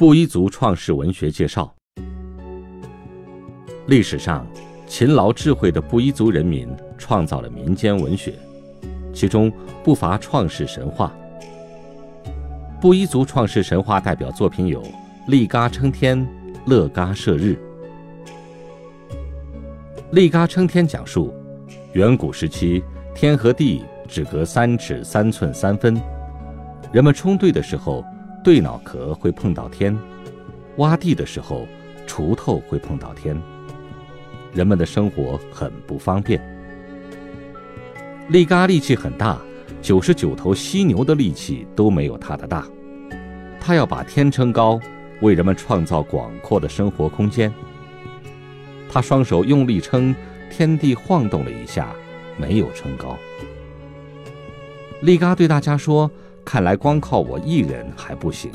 布依族创世文学介绍：历史上，勤劳智慧的布依族人民创造了民间文学，其中不乏创世神话。布依族创世神话代表作品有《利嘎称天》《乐嘎射日》。《利嘎称天》讲述，远古时期，天和地只隔三尺三寸三分，人们冲对的时候。对脑壳会碰到天，挖地的时候，锄头会碰到天。人们的生活很不方便。利嘎力气很大，九十九头犀牛的力气都没有他的大。他要把天撑高，为人们创造广阔的生活空间。他双手用力撑，天地晃动了一下，没有撑高。利嘎对大家说。看来光靠我一人还不行，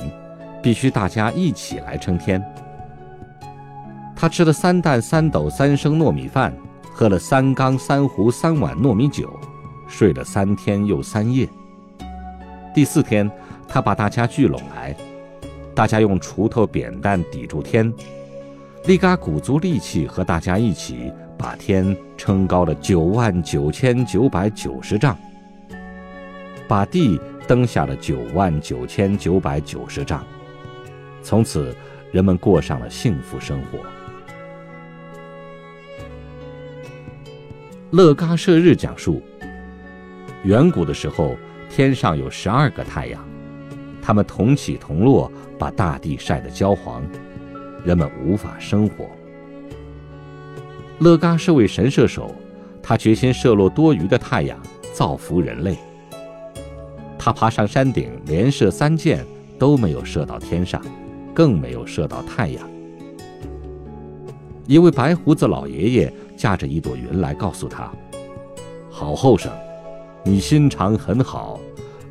必须大家一起来撑天。他吃了三担三斗三升糯米饭，喝了三缸三壶三碗糯米酒，睡了三天又三夜。第四天，他把大家聚拢来，大家用锄头扁担抵住天，力嘎鼓足力气和大家一起把天撑高了九万九千九百九十丈，把地。登下了九万九千九百九十丈，从此人们过上了幸福生活。乐嘎射日讲述，远古的时候，天上有十二个太阳，它们同起同落，把大地晒得焦黄，人们无法生活。乐嘎是位神射手，他决心射落多余的太阳，造福人类。他爬上山顶，连射三箭，都没有射到天上，更没有射到太阳。一位白胡子老爷爷驾着一朵云来告诉他：“好后生，你心肠很好，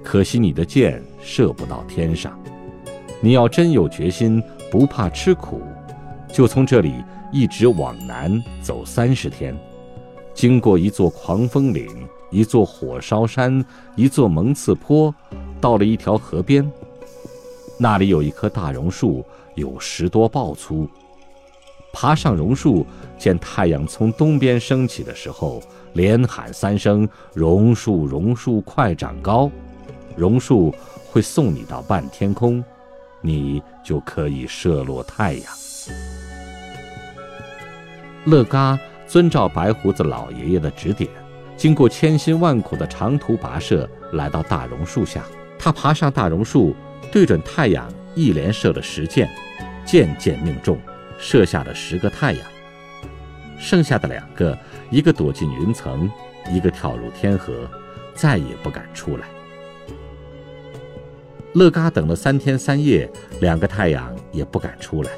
可惜你的箭射不到天上。你要真有决心，不怕吃苦，就从这里一直往南走三十天，经过一座狂风岭。”一座火烧山，一座蒙刺坡，到了一条河边，那里有一棵大榕树，有十多抱粗。爬上榕树，见太阳从东边升起的时候，连喊三声：“榕树，榕树，快长高！”榕树会送你到半天空，你就可以射落太阳。乐嘎遵照白胡子老爷爷的指点。经过千辛万苦的长途跋涉，来到大榕树下，他爬上大榕树，对准太阳一连射了十箭，箭箭命中，射下了十个太阳。剩下的两个，一个躲进云层，一个跳入天河，再也不敢出来。乐嘎等了三天三夜，两个太阳也不敢出来，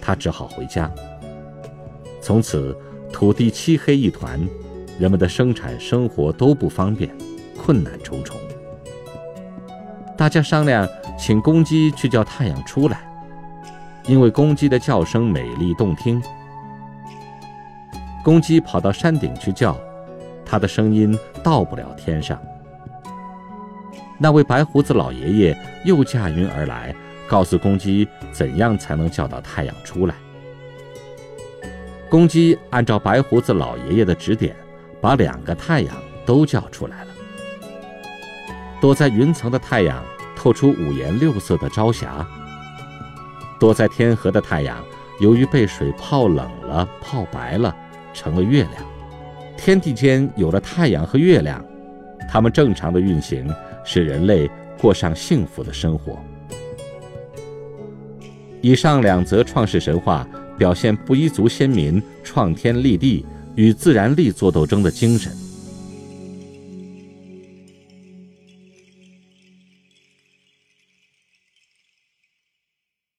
他只好回家。从此，土地漆黑一团。人们的生产生活都不方便，困难重重。大家商量，请公鸡去叫太阳出来，因为公鸡的叫声美丽动听。公鸡跑到山顶去叫，它的声音到不了天上。那位白胡子老爷爷又驾云而来，告诉公鸡怎样才能叫到太阳出来。公鸡按照白胡子老爷爷的指点。把两个太阳都叫出来了。躲在云层的太阳透出五颜六色的朝霞。躲在天河的太阳，由于被水泡冷了、泡白了，成了月亮。天地间有了太阳和月亮，它们正常的运行，使人类过上幸福的生活。以上两则创世神话表现布依族先民创天立地。与自然力作斗争的精神。